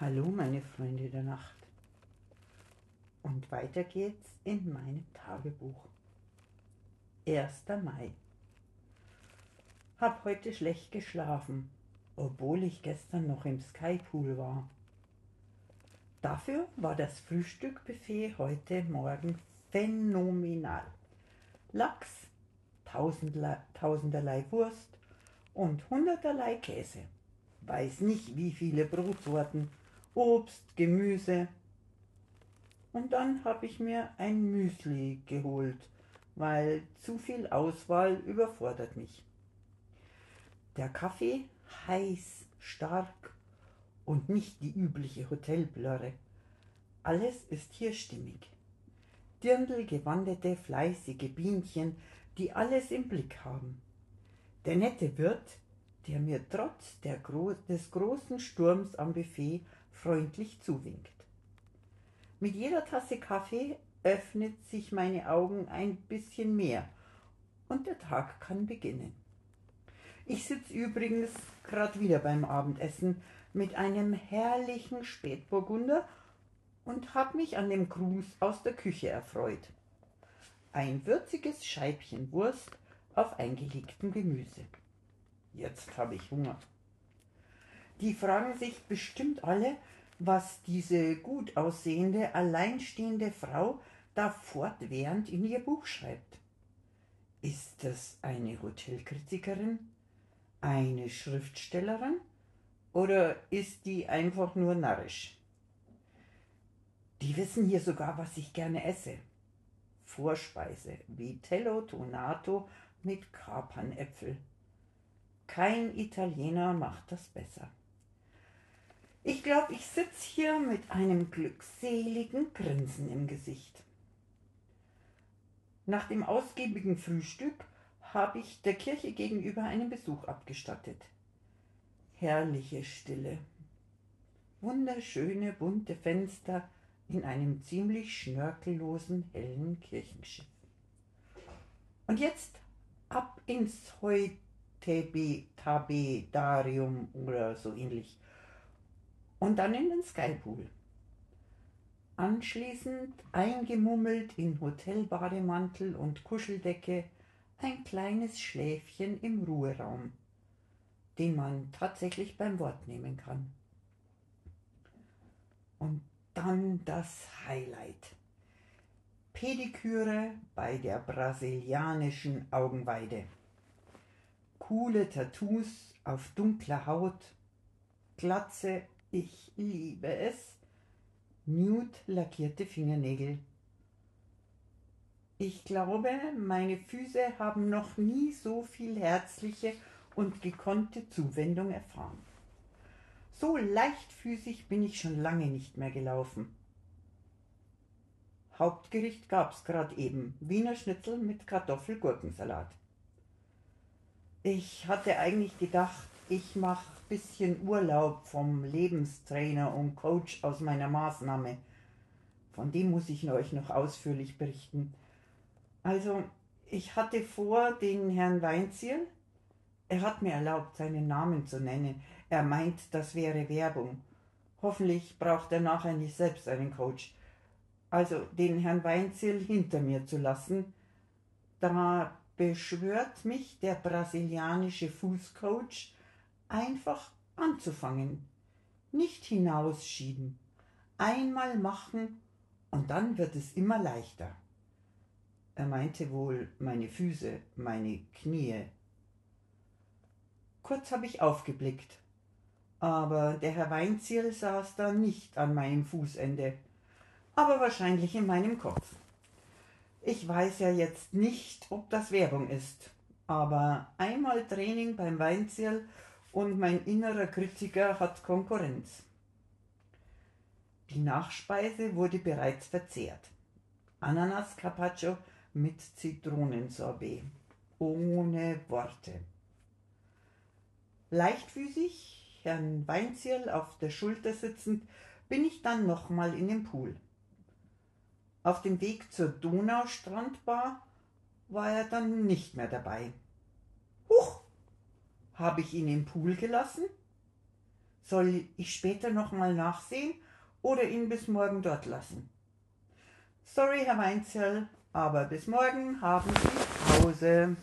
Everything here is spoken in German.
Hallo meine Freunde der Nacht. Und weiter geht's in meinem Tagebuch. 1. Mai. Hab heute schlecht geschlafen, obwohl ich gestern noch im Skypool war. Dafür war das Frühstückbuffet heute Morgen phänomenal. Lachs, tausenderlei Wurst und hunderterlei Käse. Weiß nicht wie viele Brotsorten Obst, Gemüse. Und dann habe ich mir ein Müsli geholt, weil zu viel Auswahl überfordert mich. Der Kaffee heiß, stark und nicht die übliche Hotelblöre. Alles ist hier stimmig. Dirndl gewandete, fleißige Bienchen, die alles im Blick haben. Der nette Wirt, der mir trotz Gro des großen Sturms am Buffet freundlich zuwinkt. Mit jeder Tasse Kaffee öffnet sich meine Augen ein bisschen mehr und der Tag kann beginnen. Ich sitze übrigens gerade wieder beim Abendessen mit einem herrlichen Spätburgunder und habe mich an dem Gruß aus der Küche erfreut. Ein würziges Scheibchen Wurst auf eingelegtem Gemüse. Jetzt habe ich Hunger. Die fragen sich bestimmt alle, was diese gut aussehende, alleinstehende Frau da fortwährend in ihr Buch schreibt. Ist das eine Hotelkritikerin? Eine Schriftstellerin? Oder ist die einfach nur narrisch? Die wissen hier sogar, was ich gerne esse. Vorspeise, Vitello Tonato mit Kapernäpfel. Kein Italiener macht das besser. Ich glaube, ich sitze hier mit einem glückseligen Grinsen im Gesicht. Nach dem ausgiebigen Frühstück habe ich der Kirche gegenüber einen Besuch abgestattet. Herrliche Stille. Wunderschöne bunte Fenster in einem ziemlich schnörkellosen hellen Kirchenschiff. Und jetzt ab ins Heutebetabedarium oder so ähnlich und dann in den Skypool. Anschließend eingemummelt in Hotelbademantel und Kuscheldecke ein kleines Schläfchen im Ruheraum, den man tatsächlich beim Wort nehmen kann. Und dann das Highlight. Pediküre bei der brasilianischen Augenweide. Coole Tattoos auf dunkler Haut, Glatze ich liebe es. Nude lackierte Fingernägel. Ich glaube, meine Füße haben noch nie so viel herzliche und gekonnte Zuwendung erfahren. So leichtfüßig bin ich schon lange nicht mehr gelaufen. Hauptgericht gab's gerade eben, Wiener Schnitzel mit Kartoffelgurkensalat. Ich hatte eigentlich gedacht, ich mache ein bisschen Urlaub vom Lebenstrainer und Coach aus meiner Maßnahme. Von dem muss ich euch noch ausführlich berichten. Also, ich hatte vor, den Herrn Weinziel, er hat mir erlaubt, seinen Namen zu nennen. Er meint, das wäre Werbung. Hoffentlich braucht er nachher nicht selbst einen Coach. Also den Herrn Weinziel hinter mir zu lassen. Da beschwört mich der brasilianische Fußcoach einfach anzufangen, nicht hinausschieben, einmal machen und dann wird es immer leichter. Er meinte wohl meine Füße, meine Knie. Kurz habe ich aufgeblickt, aber der Herr Weinziel saß da nicht an meinem Fußende, aber wahrscheinlich in meinem Kopf. Ich weiß ja jetzt nicht, ob das Werbung ist, aber einmal Training beim Weinziel und mein innerer Kritiker hat Konkurrenz. Die Nachspeise wurde bereits verzehrt. Ananas Carpaccio mit Zitronensorbet. Ohne Worte. Leichtfüßig, Herrn Weinzierl auf der Schulter sitzend, bin ich dann nochmal in den Pool. Auf dem Weg zur Donaustrandbar war er dann nicht mehr dabei. Huch, habe ich ihn im Pool gelassen? Soll ich später nochmal nachsehen oder ihn bis morgen dort lassen? Sorry, Herr Weinzell, aber bis morgen haben Sie Pause.